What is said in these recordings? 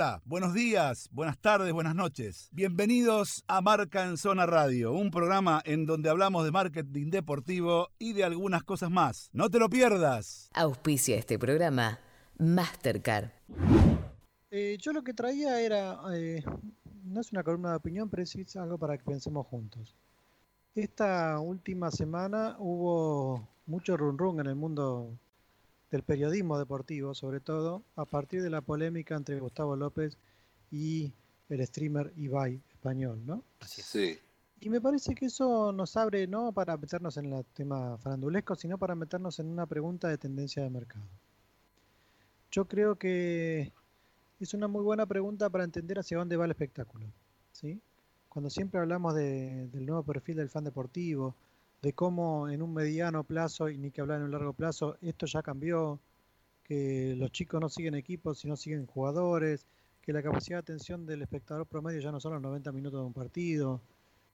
Hola, buenos días, buenas tardes, buenas noches. Bienvenidos a Marca en Zona Radio, un programa en donde hablamos de marketing deportivo y de algunas cosas más. No te lo pierdas. Auspicia este programa Mastercard. Eh, yo lo que traía era, eh, no es una columna de opinión, pero es algo para que pensemos juntos. Esta última semana hubo mucho run run en el mundo del periodismo deportivo, sobre todo a partir de la polémica entre Gustavo López y el streamer Ibai español, ¿no? Sí. Y me parece que eso nos abre no para meternos en el tema farandulesco, sino para meternos en una pregunta de tendencia de mercado. Yo creo que es una muy buena pregunta para entender hacia dónde va el espectáculo. ¿sí? Cuando siempre hablamos del nuevo perfil del fan deportivo, de cómo en un mediano plazo, y ni que hablar en un largo plazo, esto ya cambió, que los chicos no siguen equipos, sino siguen jugadores, que la capacidad de atención del espectador promedio ya no son los 90 minutos de un partido,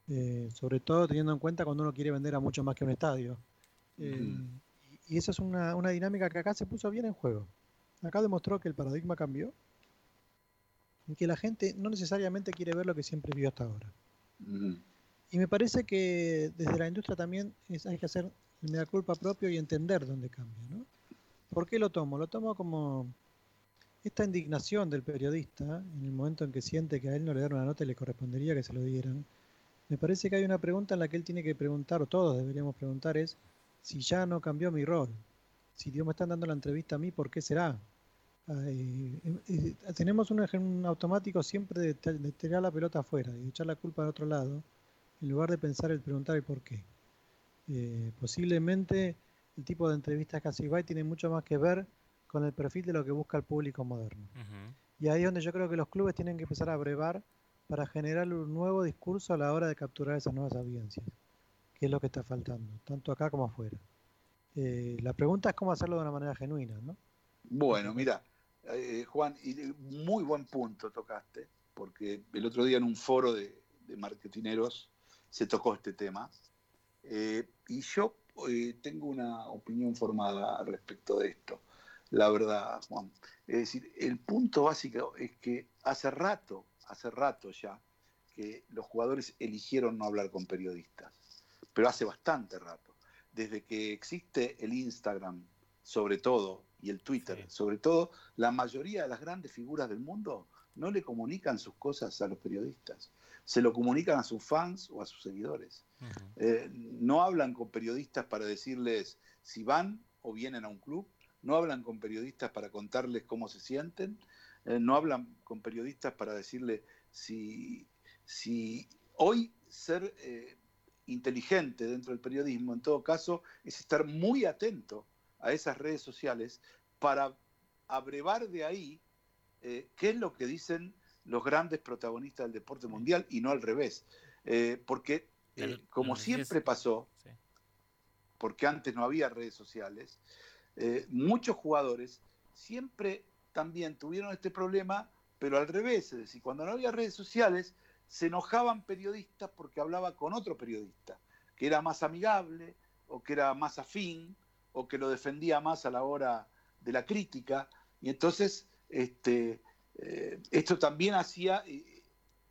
eh, sobre todo teniendo en cuenta cuando uno quiere vender a mucho más que un estadio. Eh, y esa es una, una dinámica que acá se puso bien en juego. Acá demostró que el paradigma cambió y que la gente no necesariamente quiere ver lo que siempre vio hasta ahora. Y me parece que desde la industria también hay que hacer el culpa propio y entender dónde cambia. ¿no? ¿Por qué lo tomo? Lo tomo como esta indignación del periodista en el momento en que siente que a él no le dan una nota y le correspondería que se lo dieran. Me parece que hay una pregunta en la que él tiene que preguntar, o todos deberíamos preguntar, es si ya no cambió mi rol. Si Dios me están dando la entrevista a mí, ¿por qué será? Eh, eh, tenemos un, un, automático siempre de, de, tirar la pelota afuera y echar la culpa al otro lado en lugar de pensar el preguntar el por qué. Eh, posiblemente el tipo de entrevistas que hace Ibai tiene mucho más que ver con el perfil de lo que busca el público moderno. Y ahí es donde yo creo que los clubes tienen que empezar a brevar para generar un nuevo discurso a la hora de capturar esas nuevas audiencias, que es lo que está faltando, tanto acá como afuera. Eh, la pregunta es cómo hacerlo de una manera genuina, ¿no? Bueno, mira, eh, Juan, y muy buen punto tocaste, porque el otro día en un foro de, de marketineros se tocó este tema. Eh, y yo eh, tengo una opinión formada respecto de esto, la verdad, Juan. Es decir, el punto básico es que hace rato, hace rato ya, que los jugadores eligieron no hablar con periodistas, pero hace bastante rato. Desde que existe el Instagram, sobre todo, y el Twitter, sobre todo, la mayoría de las grandes figuras del mundo no le comunican sus cosas a los periodistas se lo comunican a sus fans o a sus seguidores. Eh, no hablan con periodistas para decirles si van o vienen a un club, no hablan con periodistas para contarles cómo se sienten, eh, no hablan con periodistas para decirles si, si hoy ser eh, inteligente dentro del periodismo, en todo caso, es estar muy atento a esas redes sociales para abrevar de ahí qué es lo que dicen los grandes protagonistas del deporte mundial y no al revés. Eh, porque, eh, como siempre pasó, porque antes no había redes sociales, eh, muchos jugadores siempre también tuvieron este problema, pero al revés, es decir, cuando no había redes sociales, se enojaban periodistas porque hablaba con otro periodista, que era más amigable, o que era más afín, o que lo defendía más a la hora de la crítica, y entonces este, eh, esto también hacía eh,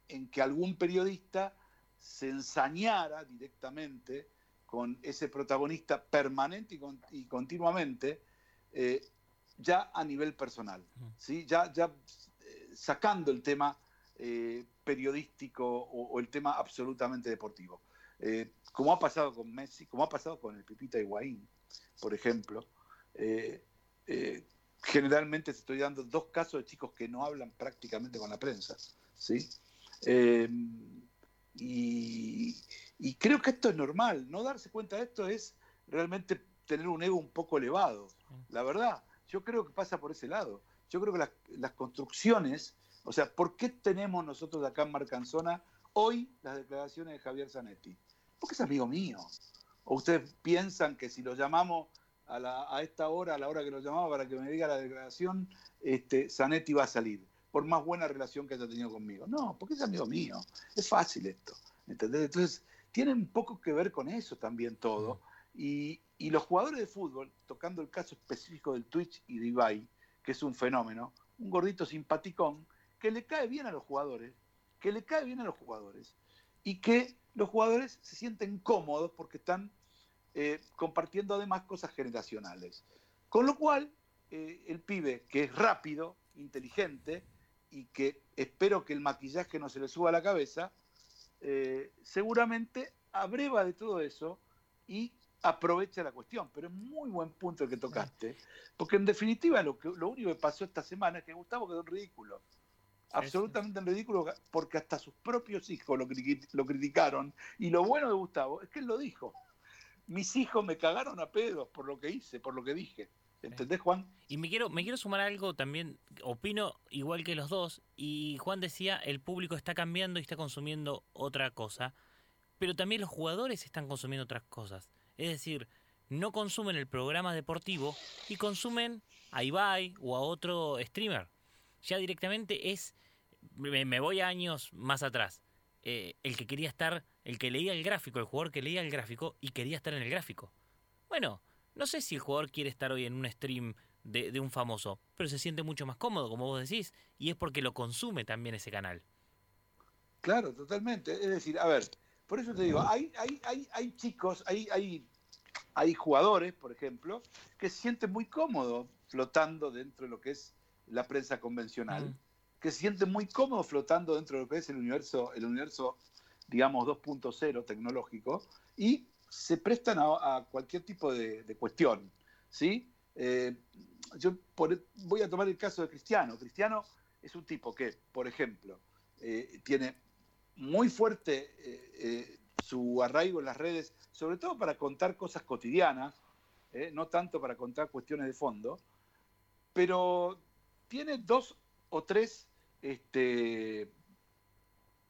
en que algún periodista se ensañara directamente con ese protagonista permanente y, continuamente, eh, ya a nivel personal, ¿sí? ya, ya sacando el tema periodístico o, el tema absolutamente deportivo. como ha pasado con Messi, como ha pasado con el Pipita Higuaín, por ejemplo, generalmente estoy dando dos casos de chicos que no hablan prácticamente con la prensa. ¿sí? Eh, y, creo que esto es normal. No darse cuenta de esto es realmente tener un ego un poco elevado. La verdad, yo creo que pasa por ese lado. Yo creo que las, las construcciones, o sea, ¿por qué tenemos nosotros acá en Marcanzona hoy las declaraciones de Javier Zanetti? Porque es amigo mío. ¿O ustedes piensan que si lo llamamos a, esta hora, a la hora que lo llamaba para que me diga la declaración, este, Zanetti va a salir, por más buena relación que haya tenido conmigo. No, porque es amigo mío, es fácil esto. Entonces, tiene un poco que ver con eso también todo. Y, los jugadores de fútbol, tocando el caso específico del Twitch y de que es un fenómeno, un gordito simpaticón, que le cae bien a los jugadores, que le cae bien a los jugadores y que los jugadores se sienten cómodos porque están eh, compartiendo además cosas generacionales. Con lo cual, eh, el pibe, que es rápido, inteligente y que espero que el maquillaje no se le suba a la cabeza, eh, seguramente abreva de todo eso y aprovecha la cuestión. Pero es muy buen punto el que tocaste, porque en definitiva lo, que, lo único que pasó esta semana es que Gustavo quedó en ridículo. Absolutamente en ridículo, porque hasta sus propios hijos lo, lo criticaron. Y lo bueno de Gustavo es que él lo dijo. Mis hijos me cagaron a pedos por lo que hice, por lo que dije. ¿Entendés, Juan? Y me quiero, me quiero sumar algo también, opino igual que los dos, y Juan decía, el público está cambiando y está consumiendo otra cosa, pero también los jugadores están consumiendo otras cosas. Es decir, no consumen el programa deportivo y consumen a Ibai o a otro streamer. Ya directamente es, me, voy años más atrás, eh, el que quería estar, el que leía el gráfico, el jugador que leía el gráfico y quería estar en el gráfico. Bueno, no sé si el jugador quiere estar hoy en un stream de, un famoso, pero se siente mucho más cómodo, como vos decís, y es porque lo consume también ese canal. Claro, totalmente. Es decir, a ver, por eso te digo, hay, hay, hay, hay chicos, hay, hay, hay jugadores, por ejemplo, que se sienten muy cómodos flotando dentro de lo que es la prensa convencional. Que se sienten muy cómodos flotando dentro de lo que es el universo, el universo digamos, 2.0 tecnológico, y se prestan a, cualquier tipo de, cuestión. ¿sí? Eh, yo voy a tomar el caso de Cristiano. Cristiano es un tipo que, por ejemplo, eh, tiene muy fuerte eh, su arraigo en las redes, sobre todo para contar cosas cotidianas, no tanto para contar cuestiones de fondo, pero tiene dos o tres este,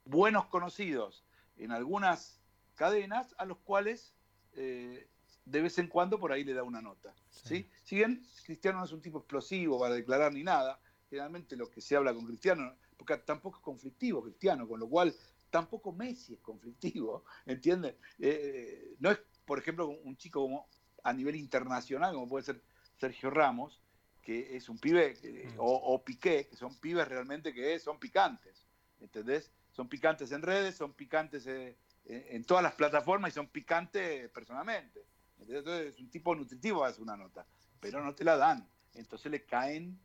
buenos conocidos en algunas cadenas a los cuales eh, de vez en cuando por ahí le da una nota. Sí. Si bien Cristiano no es un tipo explosivo para declarar ni nada, generalmente lo que se habla con Cristiano, porque tampoco es conflictivo Cristiano, con lo cual tampoco Messi es conflictivo, ¿entiendes? Eh, no es, por ejemplo, un chico como a nivel internacional, como puede ser Sergio Ramos, que es un pibe, mm. o, Piqué, que son pibes realmente que son picantes, ¿entendés? Son picantes en redes, son picantes eh, en todas las plataformas y son picantes personalmente. Entonces es un tipo nutritivo hace una nota, pero no te la dan. Entonces le caen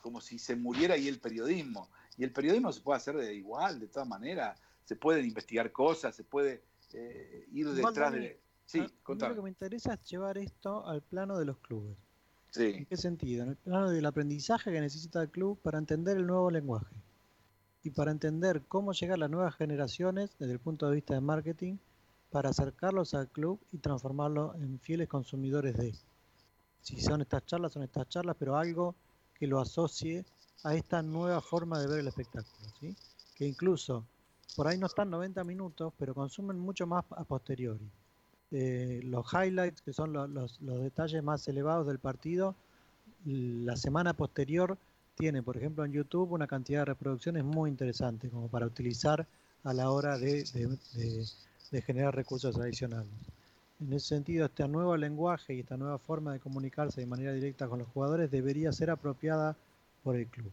como si se muriera ahí el periodismo. Y el periodismo se puede hacer de igual, de todas maneras. Se pueden investigar cosas, se puede eh, ir detrás de... Sí, Lo que me interesa es llevar esto al plano de los clubes. ¿En qué sentido? En el plano del aprendizaje que necesita el club para entender el nuevo lenguaje y para entender cómo llegar a las nuevas generaciones desde el punto de vista de marketing para acercarlos al club y transformarlos en fieles consumidores de. Si son estas charlas, son estas charlas, pero algo que lo asocie a esta nueva forma de ver el espectáculo, ¿sí? que incluso por ahí no están 90 minutos, pero consumen mucho más a posteriori. Eh, los highlights, que son los, los detalles más elevados del partido, la semana posterior tiene, por ejemplo, en YouTube una cantidad de reproducciones muy interesante como para utilizar a la hora de, generar recursos adicionales. En ese sentido, este nuevo lenguaje y esta nueva forma de comunicarse de manera directa con los jugadores debería ser apropiada por el club.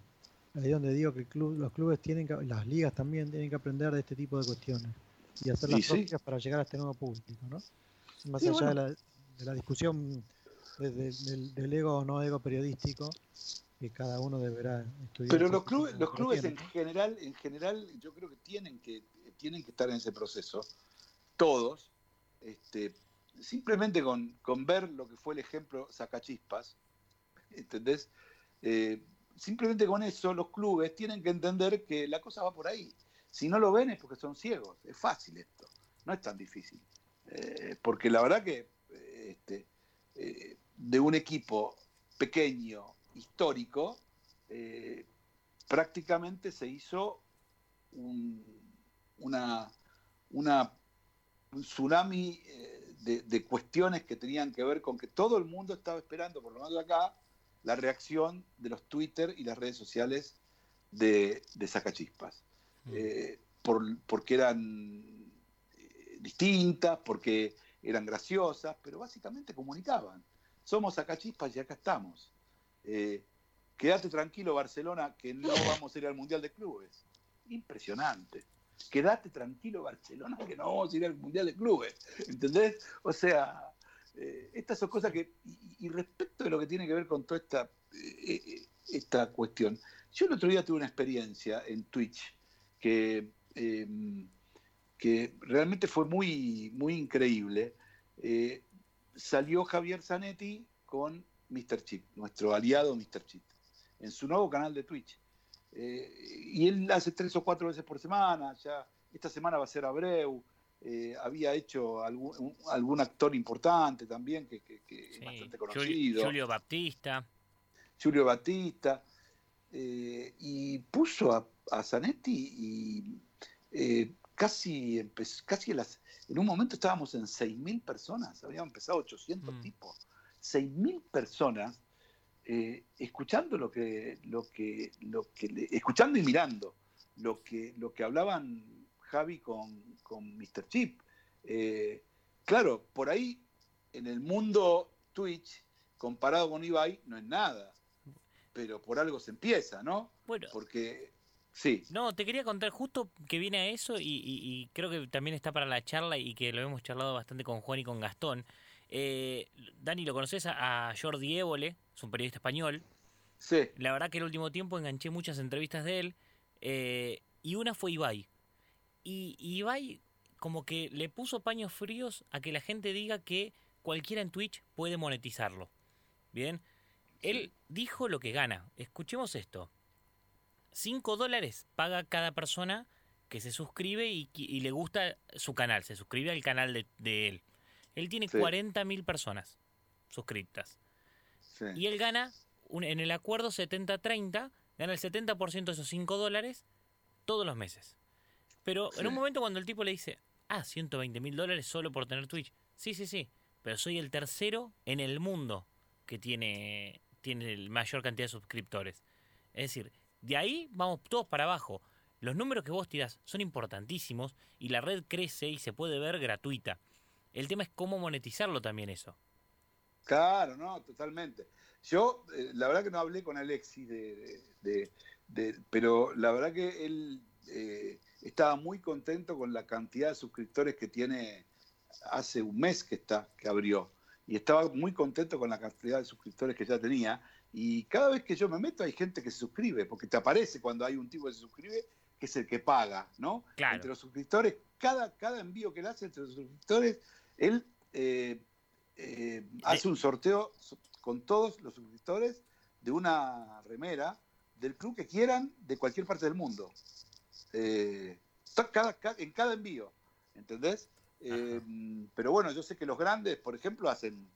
Ahí es donde digo que los clubes tienen que, las ligas también tienen que aprender de este tipo de cuestiones y hacer las propias para llegar a este nuevo público, ¿no? Más allá de, la, discusión del, ego o no ego periodístico, que cada uno deberá estudiar. Pero los clubes, los clubes en general, en general, yo creo que tienen que tienen que estar en ese proceso, todos, este, simplemente con, ver lo que fue el ejemplo Sacachispas, ¿entendés? Eh, simplemente con eso los clubes tienen que entender que la cosa va por ahí. Si no lo ven es porque son ciegos, es fácil esto, no es tan difícil. Eh, porque la verdad que eh, este, de un equipo pequeño histórico, eh, prácticamente se hizo un, una, una, un tsunami eh, de, cuestiones que tenían que ver con que todo el mundo estaba esperando, por lo menos acá, la reacción de los Twitter y las redes sociales de, de Sacachispas. Eh, porque eran distintas, porque eran graciosas, pero básicamente comunicaban. Somos Sacachispas y acá estamos. Eh, quédate tranquilo Barcelona que no vamos a ir al Mundial de Clubes. Impresionante. Quédate tranquilo Barcelona que no vamos a ir al Mundial de Clubes. ¿Entendés? O sea, eh, estas son cosas que, y, respecto de lo que tiene que ver con toda esta, eh, esta cuestión, yo el otro día tuve una experiencia en Twitch que, em, que realmente fue muy, muy increíble. salió Javier Zanetti con Mr. Chip, nuestro aliado Mr. Chip, en su nuevo canal de Twitch. Eh, y él hace tres o cuatro veces por semana, ya esta semana va a ser Abreu, eh, había hecho algún, algún, actor importante también, que, es bastante conocido. Julio Baptista. Julio Baptista. Eh, y puso a, a Zanetti y casi, casi las, en un momento estábamos en 6.000 personas, habíamos empezado 800 mm. tipos. 6.000 personas eh, escuchando lo que, lo que, lo que escuchando y mirando lo que, lo que hablaban Javi con, con Mr. Chip. Eh, claro, por ahí en el mundo Twitch, comparado con Ibai, no es nada. Pero por algo se empieza, ¿no? Bueno. Porque Sí. No, te quería contar justo que viene a eso y, y, creo que también está para la charla y que lo hemos charlado bastante con Juan y con Gastón. Eh, Dani, ¿lo conoces a, Jordi Évole? Es un periodista español. Sí. La verdad que el último tiempo enganché muchas entrevistas de él eh, y una fue Ibai. Y, Ibai como que le puso paños fríos a que la gente diga que cualquiera en Twitch puede monetizarlo. Bien, él dijo lo que gana. Escuchemos esto. 5 dólares paga cada persona que se suscribe y, le gusta su canal, se suscribe al canal de él. Él tiene 40.000 personas suscritas. Y él gana, en el acuerdo 70-30, gana el 70% de esos 5 dólares todos los meses. Pero en un momento cuando el tipo le dice, ah, 120 mil dólares solo por tener Twitch. Sí, sí, sí. Pero soy el tercero en el mundo que tiene, tiene la mayor cantidad de suscriptores. Es decir, de ahí vamos todos para abajo. Los números que vos tirás son importantísimos y la red crece y se puede ver gratuita. El tema es cómo monetizarlo también eso. Claro, no, totalmente. Yo, eh, la verdad que no hablé con Alexis, de, pero la verdad que él eh, estaba muy contento con la cantidad de suscriptores que tiene hace un mes que está, que abrió. Y estaba muy contento con la cantidad de suscriptores que ya tenía. Y cada vez que yo me meto hay gente que se suscribe, porque te aparece cuando hay un tipo que se suscribe, que es el que paga, ¿no? Claro. Entre los suscriptores, cada, cada envío que le hace entre los suscriptores él eh, eh, hace un sorteo con todos los suscriptores de una remera del club que quieran de cualquier parte del mundo. Eh, en cada envío, ¿entendés? pero bueno, yo sé que los grandes, por ejemplo, hacen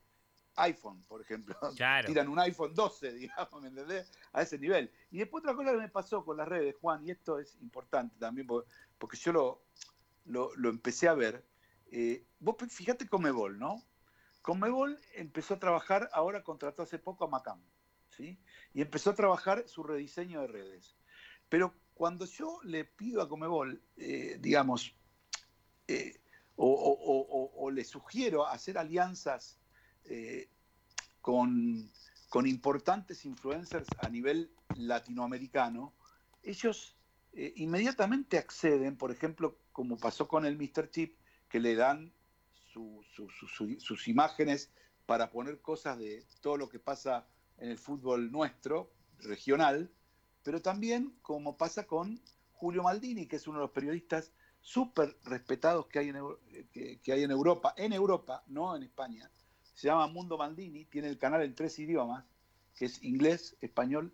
iPhone, por ejemplo. Tiran un iPhone 12, digamos, ¿me entendés? A ese nivel. Y después otra cosa que me pasó con las redes, Juan, y esto es importante también, porque, yo lo, lo, lo, empecé a ver, eh, vos fíjate Comebol, ¿no? Comebol empezó a trabajar, ahora contrató hace poco a Macam, ¿sí? Y empezó a trabajar su rediseño de redes. Pero cuando yo le pido a Comebol, eh, digamos, eh, o, le sugiero hacer alianzas con, con, importantes influencers a nivel latinoamericano, ellos inmediatamente acceden, por ejemplo, como pasó con el Mr. Chip, que le dan sus imágenes para poner cosas de todo lo que pasa en el fútbol nuestro, regional, pero también como pasa con Julio Maldini, que es uno de los periodistas súper respetados que hay, en, que, hay en Europa, en Europa, no en España. Se llama Mundo Maldini, tiene el canal en tres idiomas, que es inglés, español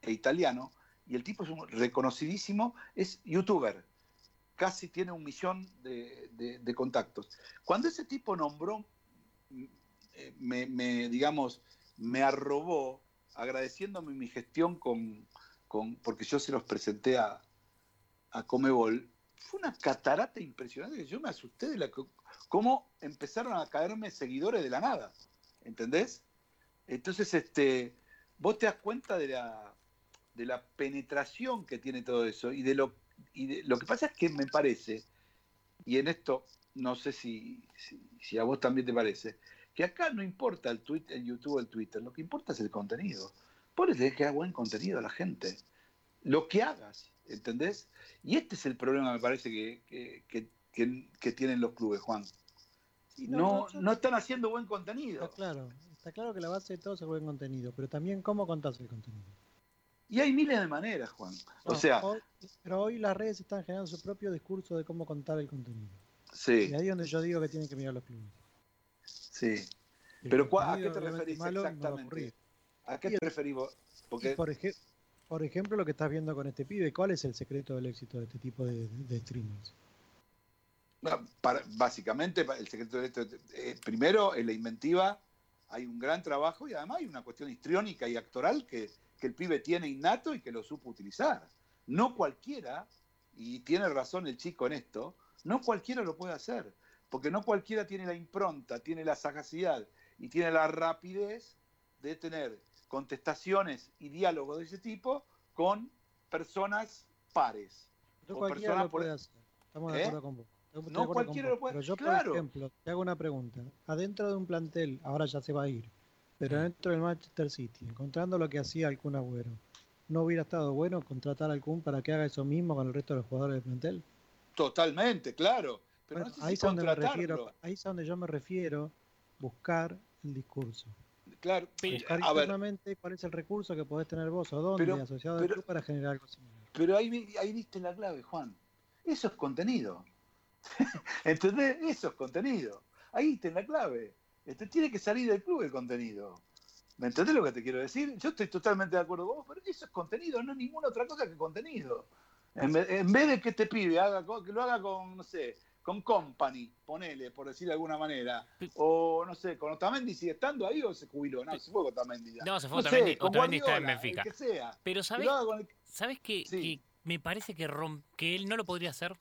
e italiano, y el tipo es un reconocidísimo, es youtuber, casi tiene un millón de, contactos. Cuando ese tipo nombró, eh, me, digamos, me arrobó agradeciéndome mi gestión con, porque yo se los presenté a, a Comebol, fue una catarata impresionante yo me asusté de la cómo empezaron a caerme seguidores de la nada, ¿entendés? Entonces, este, vos te das cuenta de la, de la penetración que tiene todo eso y de lo y lo que pasa es que me parece, y en esto no sé si, si, a vos también te parece, que acá no importa el, tweet, el YouTube o el Twitter, lo que importa es el contenido. vos le tenés que dar buen contenido a la gente. Lo que hagas, ¿entendés? Y este es el problema, me parece, que, que, que- que tienen los clubes, Juan. Sí, No, no están haciendo buen contenido. Está claro, está claro que la base de todo es el buen contenido, pero también cómo contás el contenido. Y hay miles de maneras, Juan. O sea, hoy- pero hoy las redes están generando su propio discurso de cómo contar el contenido. sí, Y ahí es donde yo digo que tienen que mirar los clubes. sí. El Pero ¿cuá- ¿a qué te referís malo no va a ocurrir. exactamente? ¿A qué te referís vos? Porque por, ej- por ejemplo, lo que estás viendo con este pibe, ¿cuál es el secreto del éxito de este tipo de, de streamers? Para- básicamente, el secreto de esto, eh, primero, en la inventiva hay un gran trabajo y además hay una cuestión histriónica y actoral que, que el pibe tiene innato y que lo supo utilizar. No cualquiera, y tiene razón el chico en esto, no cualquiera lo puede hacer, porque no cualquiera tiene la impronta, tiene la sagacidad y tiene la rapidez de tener contestaciones y diálogos de ese tipo con personas pares. No cualquiera personas lo por- puede hacer. Estamos de ¿Eh? acuerdo con vos. No cualquiera lo puede- Pero yo, claro. por ejemplo, te hago una pregunta. Adentro de un plantel, ahora ya se va a ir, pero dentro del Manchester City, encontrando lo que hacía Kun Agüero, ¿no hubiera estado bueno contratar al Kun para que haga eso mismo con el resto de los jugadores del plantel? Totalmente, claro. Pero Bueno, no sé ahí si es a donde me refiero, ahí es a donde yo me refiero, buscar el discurso. Claro, Buscar a ver, internamente cuál es el recurso que podés tener vos o dónde Pero- asociado al pero- club para generar algo similar. pero ahí, ahí viste la clave, Juan. Eso es contenido. ¿Entendés? Eso es contenido. Ahí está la clave. Este, tiene que salir del club el contenido. ¿Me entendés lo que te quiero decir? Yo estoy totalmente de acuerdo con vos, pero eso es contenido, no es ninguna otra cosa que contenido. En vez, en vez de que este pibe haga, que lo haga con, no sé, con Company, ponele, por decir de alguna manera, o no sé, con Otamendi sigue estando ahí o se jubiló, no, se fue con Otamendi ya. No, se fue No sé, Otamendi, con Otamendi está en Benfica. el que sea. Pero ¿sabes, el- ¿sabes que, Sí. que me parece que, rom- que él no lo podría hacer?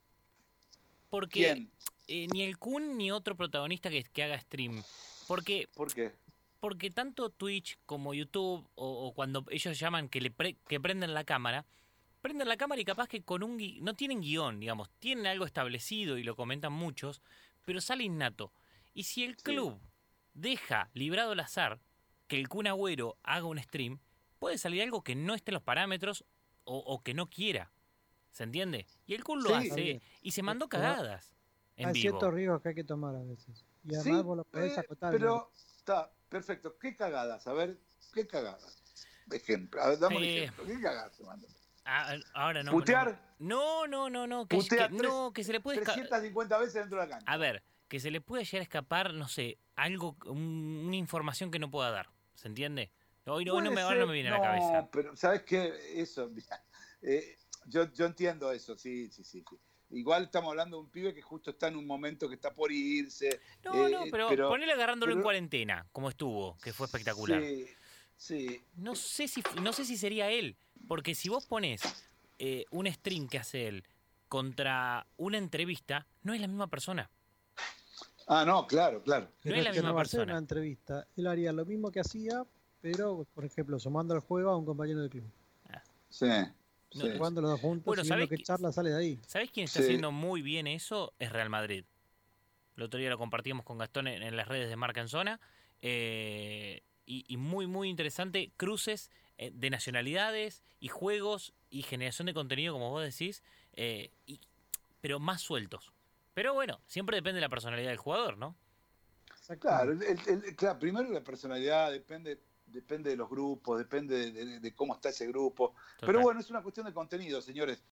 Porque eh, ni el Kun ni otro protagonista que, que haga stream. Porque, ¿Por qué? porque tanto Twitch como YouTube, o, o cuando ellos llaman que, le pre- que prenden la cámara, prenden la cámara y capaz que con un gui- no tienen guion, digamos, tienen algo establecido y lo comentan muchos, pero sale innato. Y si el Sí. club deja librado al azar que el Kun Agüero haga un stream, puede salir algo que no esté en los parámetros o, o que no quiera. ¿Se entiende? Y el Kun lo Sí. hace bien. y se mandó Pero cagadas en Hay vivo. ciertos riesgos que hay que tomar a veces. Y además Sí, vos lo podés eh, acotar. pero está perfecto. ¿Qué cagadas? A ver, ¿qué cagadas? Ejemplo, a ver, dame un Eh, ejemplo. ¿Qué cagadas te mando? Ah, ahora no. ¿Putear? No, no, no, no. Que, que- tres- no, que se le puede esca- 350 veces dentro de la cancha. A ver, que se le puede llegar a escapar, no sé, algo, un- una información que no pueda dar. ¿Se entiende? Hoy no, hoy no me, no me viene a la no, cabeza. pero ¿sabes qué? Eso, mira, eh, yo, yo entiendo eso, sí, sí, sí, sí. Igual estamos hablando de un pibe que justo está en un momento que está por irse. No, eh, no, pero, pero- ponele agarrándolo en pero- cuarentena, como estuvo, que fue espectacular. Sí, sí. No sé si no sé si sería él, porque si vos pones eh, un stream que hace él contra una entrevista, no es la misma persona. Ah, no, claro, claro. no es la misma no persona. una entrevista. Él haría lo mismo que hacía, pero, por ejemplo, sumando el juego a un compañero del club. Sí. No, sí. Jugando los dos juntos Bueno, y viendo ¿sabés qué charla sale de ahí. ¿Sabés quién está Sí. haciendo muy bien eso? Es Real Madrid. El otro día lo compartimos con Gastón en, en las redes de Marca en Zona. eh, y, y muy, muy interesante. Cruces eh, de nacionalidades y juegos y generación de contenido, como vos decís, eh, y- pero más sueltos. Pero bueno, siempre depende de la personalidad del jugador, ¿no? Claro, el- claro, primero la personalidad depende, depende de los grupos, depende de, de- de cómo está ese grupo. Total. Pero bueno, es una cuestión de contenido, señores.